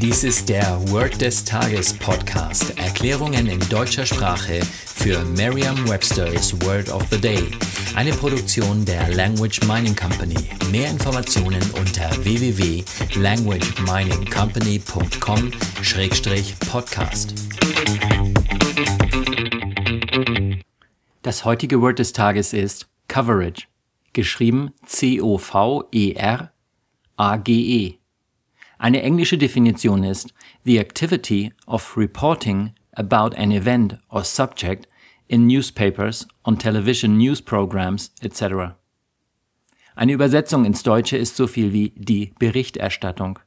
Dies ist der Word des Tages Podcast. Erklärungen in deutscher Sprache für Merriam-Webster's Word of the Day. Eine Produktion der Language Mining Company. Mehr Informationen unter www.languageminingcompany.com-podcast. Das heutige Word des Tages ist Coverage, geschrieben C-O-V-E-R-A-G-E. -E. Eine englische Definition ist the activity of reporting about an event or subject in newspapers, on television news programs, etc. Eine Übersetzung ins Deutsche ist so viel wie die Berichterstattung.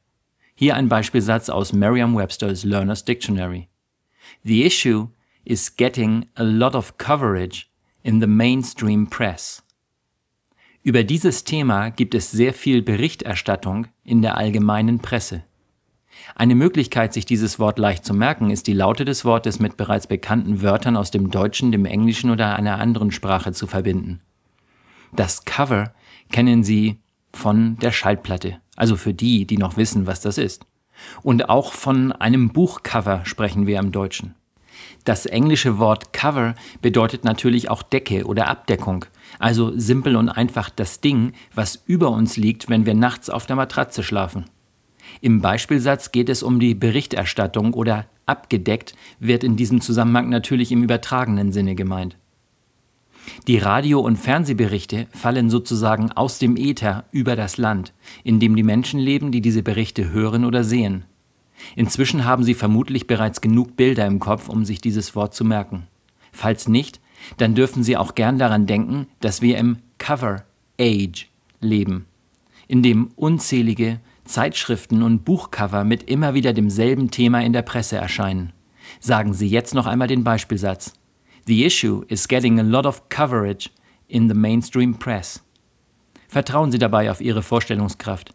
Hier ein Beispielsatz aus Merriam-Webster's Learner's Dictionary. The issue is getting a lot of coverage in the mainstream press. Über dieses Thema gibt es sehr viel Berichterstattung in der allgemeinen Presse. Eine Möglichkeit, sich dieses Wort leicht zu merken, ist die Laute des Wortes mit bereits bekannten Wörtern aus dem Deutschen, dem Englischen oder einer anderen Sprache zu verbinden. Das Cover kennen Sie von der Schallplatte, also für die, die noch wissen, was das ist. Und auch von einem Buchcover sprechen wir im Deutschen. Das englische Wort Cover bedeutet natürlich auch Decke oder Abdeckung, also simpel und einfach das Ding, was über uns liegt, wenn wir nachts auf der Matratze schlafen. Im Beispielsatz geht es um die Berichterstattung oder abgedeckt wird in diesem Zusammenhang natürlich im übertragenen Sinne gemeint. Die Radio- und Fernsehberichte fallen sozusagen aus dem Äther über das Land, in dem die Menschen leben, die diese Berichte hören oder sehen. Inzwischen haben Sie vermutlich bereits genug Bilder im Kopf, um sich dieses Wort zu merken. Falls nicht, dann dürfen Sie auch gern daran denken, dass wir im Cover Age leben, in dem unzählige Zeitschriften und Buchcover mit immer wieder demselben Thema in der Presse erscheinen. Sagen Sie jetzt noch einmal den Beispielsatz. The issue is getting a lot of coverage in the mainstream press. Vertrauen Sie dabei auf Ihre Vorstellungskraft.